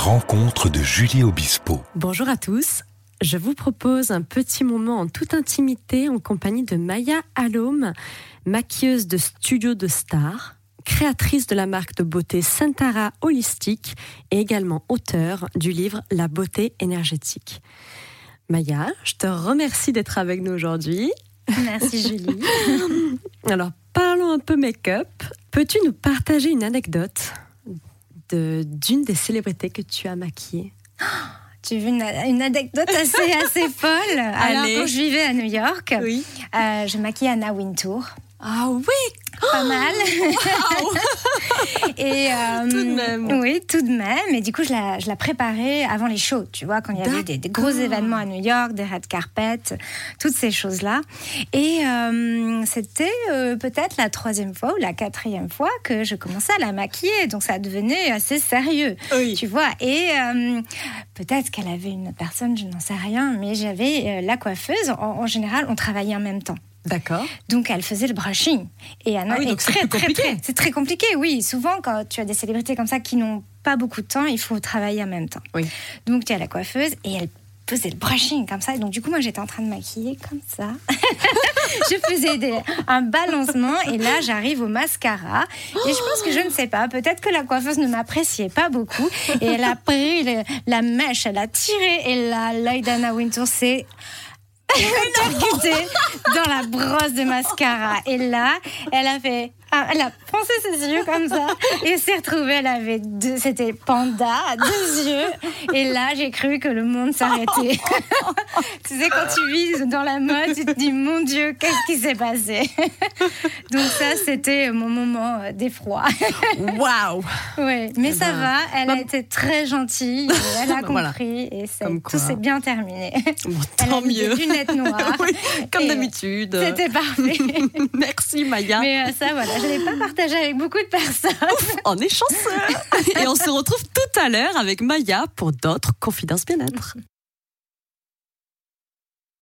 de Julie Obispo. Bonjour à tous. Je vous propose un petit moment en toute intimité en compagnie de Maya Alom, maquilleuse de studio de stars, créatrice de la marque de beauté Santara Holistique et également auteur du livre La beauté énergétique. Maya, je te remercie d'être avec nous aujourd'hui. Merci Julie. Alors, parlons un peu make-up. Peux-tu nous partager une anecdote? D'une des célébrités que tu as maquillées Tu veux une, une, anecdote assez, assez folle. Alors, quand je vivais à New York, oui. euh, je maquillais Anna Wintour. Ah oui Pas mal. et euh, tout de même. Oui, tout de même. Et du coup, je la, je la préparais avant les shows, tu vois, quand il y avait des, des, gros événements à New York, des red carpets, toutes ces choses-là. Et euh, c'était euh, peut-être la troisième fois ou la quatrième fois que je commençais à la maquiller. Donc ça devenait assez sérieux, oui. tu vois. Et euh, peut-être qu'elle avait une personne, je n'en sais rien, mais j'avais la coiffeuse. En, en général, on travaillait en même temps. D'accord. Donc elle faisait le brushing. Et Anna ah oui, est donc très, très, très, c'est très compliqué, oui. Souvent, quand tu as des célébrités comme ça qui n'ont pas beaucoup de temps, il faut travailler en même temps. Oui. Donc tu as la coiffeuse et elle faisait le brushing comme ça. Et donc du coup, moi, j'étais en train de maquiller comme ça. je faisais des, un balancement et là, j'arrive au mascara. Et je pense que je ne sais pas, peut-être que la coiffeuse ne m'appréciait pas beaucoup. Et elle a pris le, la mèche, elle a tiré et là, l'œil d'Anna Wintour, c'est dans la brosse de mascara. Et là, elle a fait. Elle a foncé ses yeux comme ça et s'est retrouvée. Elle avait deux. C'était panda, deux yeux. Et là, j'ai cru que le monde s'arrêtait. tu sais, quand tu vis dans la mode, tu te dis Mon Dieu, qu'est-ce qui s'est passé? Donc, ça, c'était mon moment d'effroi. Waouh Oui, mais ça va. Elle a été très gentille. Elle a compris Voilà. et tout s'est bien terminé. Bon, Elle tant a mieux. des lunettes noires. oui, comme Et, d'habitude. C'était parfait. Merci Maya. Mais euh, ça, voilà, je ne l'ai pas partagé avec beaucoup de personnes. On est chanceux. Et on se retrouve tout à l'heure avec Maya pour d'autres confidences bien-être.